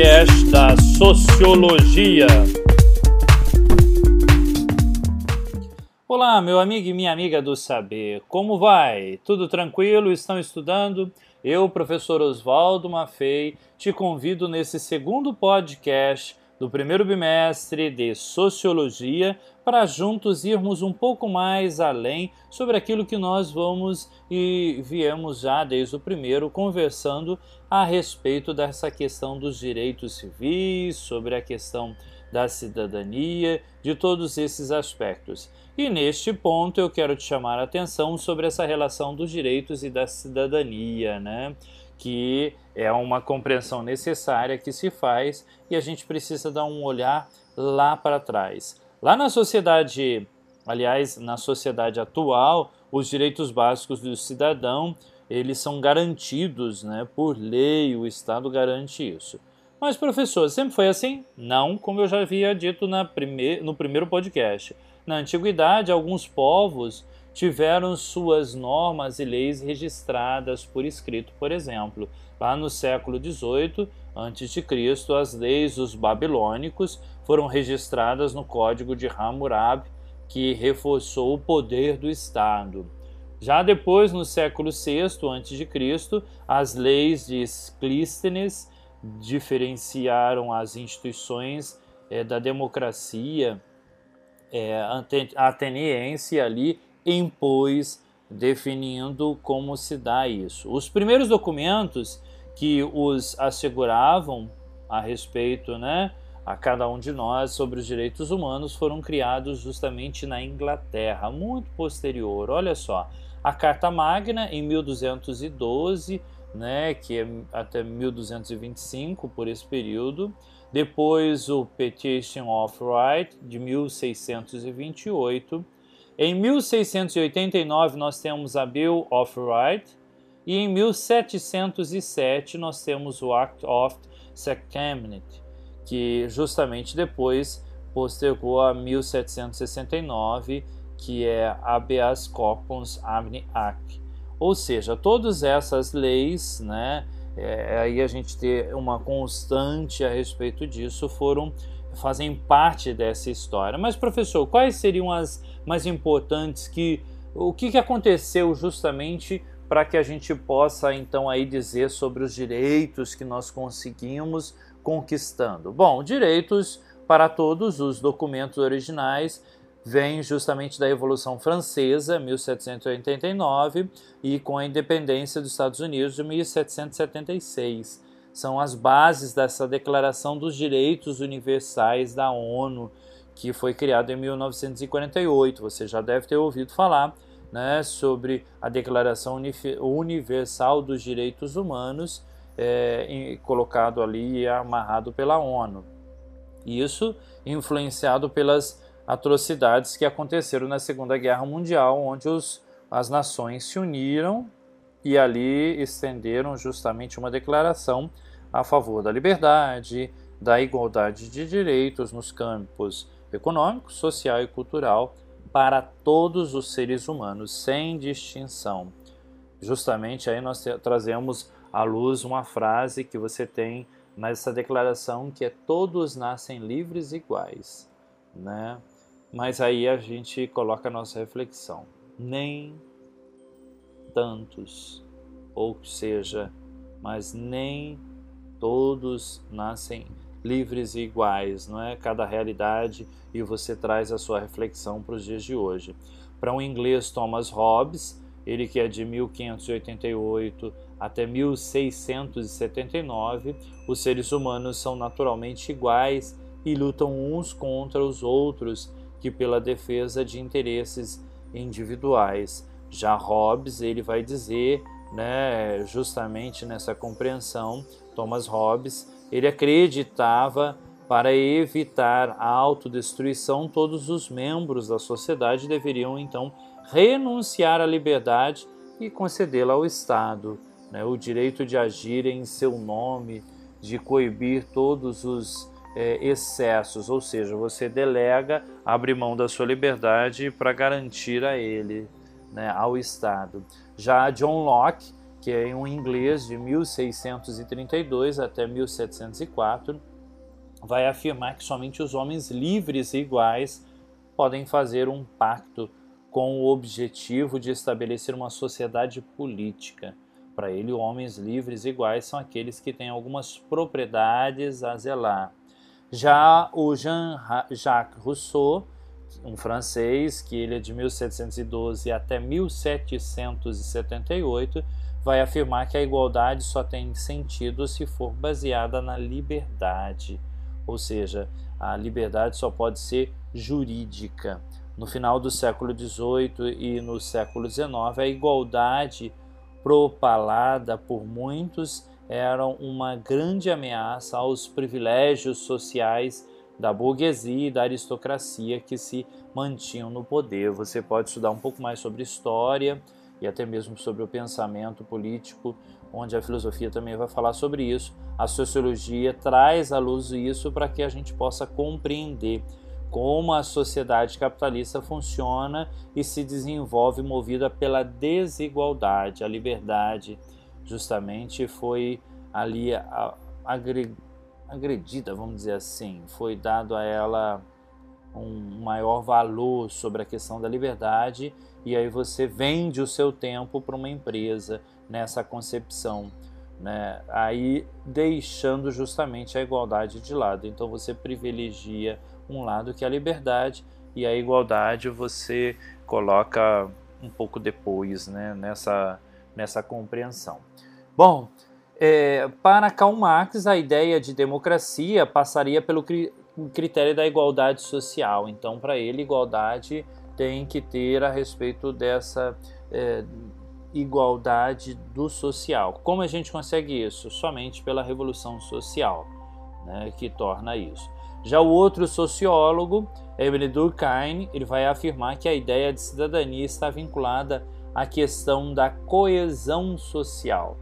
podcast da Sociologia. Olá, meu amigo e minha amiga do saber, como vai? Tudo tranquilo? Estão estudando? Eu, professor Oswaldo Maffei, te convido nesse segundo podcast do primeiro bimestre de Sociologia para juntos irmos um pouco mais além sobre aquilo que nós vamos e viemos já desde o primeiro conversando a respeito dessa questão dos direitos civis, sobre a questão da cidadania, de todos esses aspectos. E neste ponto eu quero te chamar a atenção sobre essa relação dos direitos e da cidadania, né? Que é uma compreensão necessária que se faz e a gente precisa dar um olhar lá para trás. Lá na sociedade, aliás, na sociedade atual, os direitos básicos do cidadão, eles são garantidos, né, por lei, o Estado garante isso. Mas, professor, sempre foi assim? Não, como eu já havia dito na prime no primeiro podcast. Na antiguidade, alguns povos tiveram suas normas e leis registradas por escrito, por exemplo. Lá no século XVIII a.C., as leis dos babilônicos foram registradas no Código de Hammurabi, que reforçou o poder do Estado. Já depois, no século VI a.C., as leis de Clístenes diferenciaram as instituições é, da democracia é, ateniense ali impôs definindo como se dá isso. Os primeiros documentos que os asseguravam a respeito, né, a cada um de nós sobre os direitos humanos foram criados justamente na Inglaterra, muito posterior. Olha só, a Carta Magna em 1212, né, que é até 1225 por esse período. Depois o Petition of Right de 1628 em 1689 nós temos a Bill of Rights e em 1707 nós temos o Act of Secamnit, que justamente depois postergou a 1769, que é Habeas Corpus Amni Act. Ou seja, todas essas leis, né, é, aí a gente ter uma constante a respeito disso, foram fazem parte dessa história. Mas professor, quais seriam as mais importantes que o que, que aconteceu justamente para que a gente possa então aí dizer sobre os direitos que nós conseguimos conquistando? Bom, direitos para todos os documentos originais vêm justamente da Revolução Francesa, 1789, e com a independência dos Estados Unidos de 1776. São as bases dessa Declaração dos Direitos Universais da ONU, que foi criado em 1948. Você já deve ter ouvido falar né, sobre a Declaração Universal dos Direitos Humanos, é, colocado ali e amarrado pela ONU. Isso influenciado pelas atrocidades que aconteceram na Segunda Guerra Mundial, onde os, as nações se uniram e ali estenderam justamente uma declaração a favor da liberdade, da igualdade de direitos nos campos econômico, social e cultural para todos os seres humanos, sem distinção. Justamente aí nós trazemos à luz uma frase que você tem nessa declaração que é todos nascem livres e iguais, né? Mas aí a gente coloca a nossa reflexão. Nem tantos, ou seja, mas nem todos nascem livres e iguais, não é? Cada realidade e você traz a sua reflexão para os dias de hoje. Para um inglês Thomas Hobbes, ele que é de 1588 até 1679, os seres humanos são naturalmente iguais e lutam uns contra os outros que pela defesa de interesses individuais. Já Hobbes, ele vai dizer, né, justamente nessa compreensão, Thomas Hobbes, ele acreditava para evitar a autodestruição, todos os membros da sociedade deveriam então renunciar à liberdade e concedê-la ao Estado, né? o direito de agir em seu nome, de coibir todos os é, excessos, ou seja, você delega, abre mão da sua liberdade para garantir a ele, né, ao Estado. Já John Locke que é um inglês de 1632 até 1704, vai afirmar que somente os homens livres e iguais podem fazer um pacto com o objetivo de estabelecer uma sociedade política. Para ele, homens livres e iguais são aqueles que têm algumas propriedades a zelar. Já o Jean-Jacques Rousseau, um francês, que ele é de 1712 até 1778, vai afirmar que a igualdade só tem sentido se for baseada na liberdade, ou seja, a liberdade só pode ser jurídica. No final do século XVIII e no século XIX, a igualdade propalada por muitos era uma grande ameaça aos privilégios sociais da burguesia e da aristocracia que se mantinham no poder. Você pode estudar um pouco mais sobre história e até mesmo sobre o pensamento político, onde a filosofia também vai falar sobre isso. A sociologia traz à luz isso para que a gente possa compreender como a sociedade capitalista funciona e se desenvolve movida pela desigualdade. A liberdade, justamente, foi ali agredida, vamos dizer assim, foi dado a ela um maior valor sobre a questão da liberdade e aí você vende o seu tempo para uma empresa nessa concepção, né? Aí deixando justamente a igualdade de lado. Então você privilegia um lado que é a liberdade e a igualdade você coloca um pouco depois, né? Nessa nessa compreensão. Bom, é, para Karl Marx, a ideia de democracia passaria pelo critério da igualdade social. Então, para ele, igualdade tem que ter a respeito dessa é, igualdade do social. Como a gente consegue isso? Somente pela revolução social, né, que torna isso. Já o outro sociólogo, Emily Durkheim, ele vai afirmar que a ideia de cidadania está vinculada à questão da coesão social,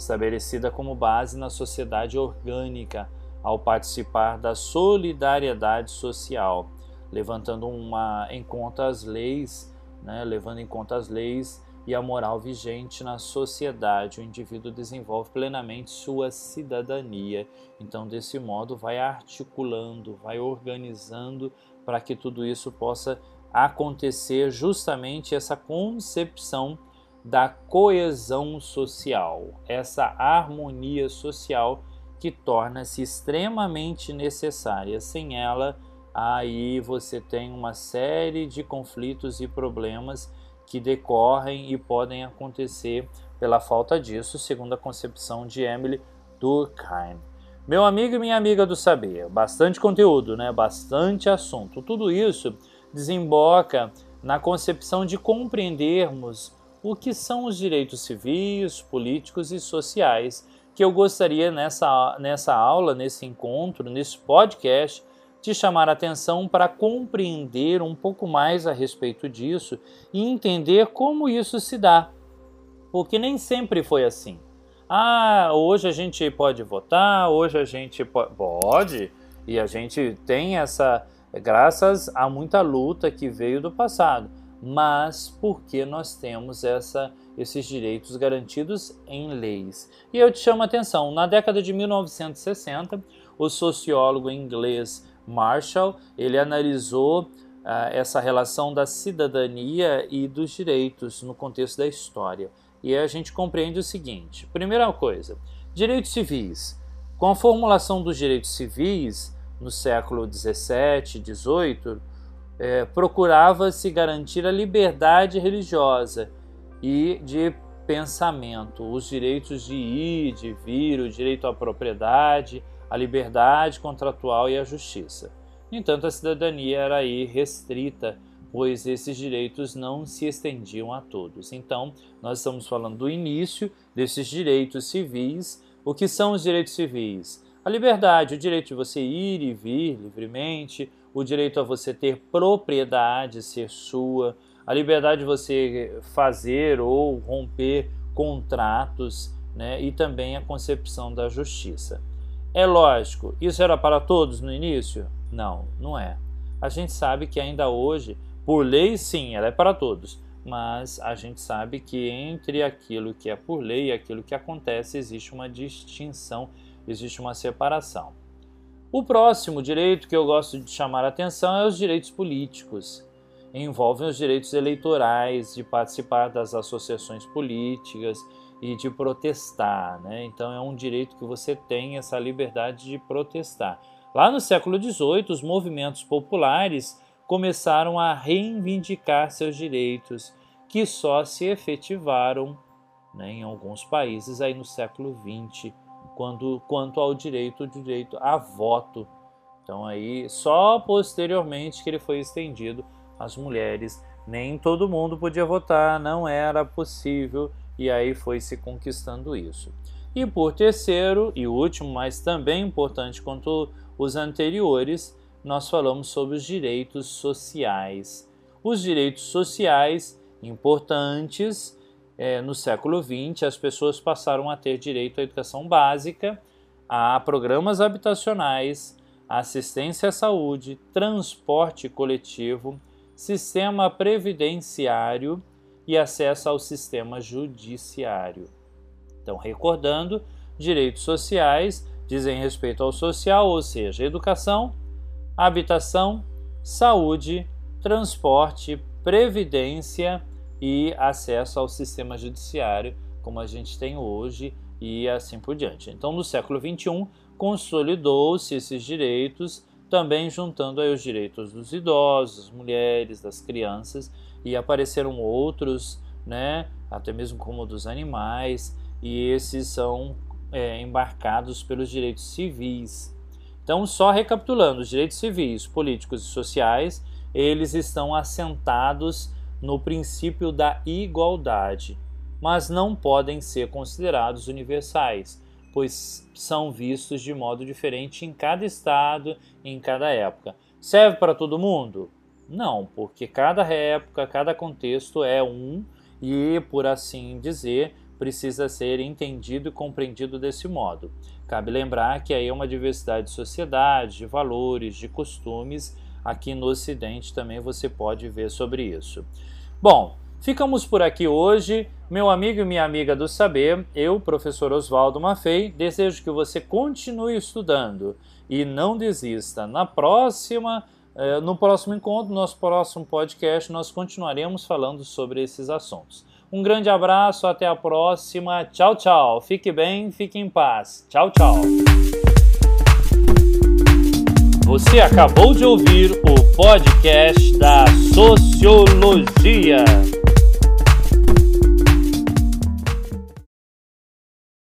estabelecida como base na sociedade orgânica ao participar da solidariedade social levantando uma, em conta as leis, né, levando em conta as leis e a moral vigente na sociedade. O indivíduo desenvolve plenamente sua cidadania. Então, desse modo, vai articulando, vai organizando para que tudo isso possa acontecer justamente essa concepção da coesão social, essa harmonia social que torna-se extremamente necessária. Sem ela, aí você tem uma série de conflitos e problemas que decorrem e podem acontecer pela falta disso, segundo a concepção de Emily Durkheim. Meu amigo e minha amiga do saber, bastante conteúdo, né? Bastante assunto. Tudo isso desemboca na concepção de compreendermos o que são os direitos civis, políticos e sociais, que eu gostaria nessa, nessa aula, nesse encontro, nesse podcast, te chamar a atenção para compreender um pouco mais a respeito disso e entender como isso se dá. Porque nem sempre foi assim. Ah, hoje a gente pode votar, hoje a gente pode, e a gente tem essa, graças a muita luta que veio do passado, mas porque nós temos essa, esses direitos garantidos em leis. E eu te chamo a atenção, na década de 1960, o sociólogo inglês Marshall, ele analisou uh, essa relação da cidadania e dos direitos no contexto da história. E a gente compreende o seguinte: primeira coisa, direitos civis. Com a formulação dos direitos civis no século 17, 18, eh, procurava-se garantir a liberdade religiosa e de pensamento, os direitos de ir, de vir, o direito à propriedade, a liberdade contratual e a justiça. No entanto, a cidadania era aí restrita, pois esses direitos não se estendiam a todos. Então, nós estamos falando do início desses direitos civis. O que são os direitos civis? A liberdade, o direito de você ir e vir livremente, o direito a você ter propriedade ser sua, a liberdade de você fazer ou romper contratos, né? e também a concepção da justiça. É lógico, isso era para todos no início? Não, não é. A gente sabe que ainda hoje, por lei, sim, ela é para todos, mas a gente sabe que entre aquilo que é por lei e aquilo que acontece existe uma distinção, existe uma separação. O próximo direito que eu gosto de chamar a atenção é os direitos políticos. Envolvem os direitos eleitorais, de participar das associações políticas e de protestar. Né? Então, é um direito que você tem essa liberdade de protestar. Lá no século XVIII, os movimentos populares começaram a reivindicar seus direitos, que só se efetivaram né, em alguns países aí no século XX quando, quanto ao direito, direito a voto. Então aí só posteriormente que ele foi estendido às mulheres. Nem todo mundo podia votar, não era possível e aí foi se conquistando isso. E por terceiro e último, mas também importante quanto os anteriores, nós falamos sobre os direitos sociais. Os direitos sociais importantes é, no século XX, as pessoas passaram a ter direito à educação básica, a programas habitacionais, assistência à saúde, transporte coletivo, sistema previdenciário e acesso ao sistema judiciário. Então, recordando, direitos sociais dizem respeito ao social, ou seja, educação, habitação, saúde, transporte, previdência e acesso ao sistema judiciário, como a gente tem hoje, e assim por diante. Então, no século XXI, consolidou-se esses direitos, também juntando aí os direitos dos idosos, mulheres, das crianças, e apareceram outros, né, até mesmo como dos animais, e esses são é, embarcados pelos direitos civis. Então, só recapitulando, os direitos civis, políticos e sociais, eles estão assentados no princípio da igualdade, mas não podem ser considerados universais, pois são vistos de modo diferente em cada estado em cada época. Serve para todo mundo? Não, porque cada época, cada contexto é um e, por assim dizer, precisa ser entendido e compreendido desse modo. Cabe lembrar que aí é uma diversidade de sociedade, de valores, de costumes. Aqui no Ocidente também você pode ver sobre isso. Bom, ficamos por aqui hoje. Meu amigo e minha amiga do saber, eu, professor Oswaldo Maffei, desejo que você continue estudando e não desista. Na próxima, eh, no próximo encontro, no nosso próximo podcast, nós continuaremos falando sobre esses assuntos. Um grande abraço, até a próxima. Tchau, tchau. Fique bem, fique em paz. Tchau, tchau. Você acabou de ouvir o podcast da Sociologia.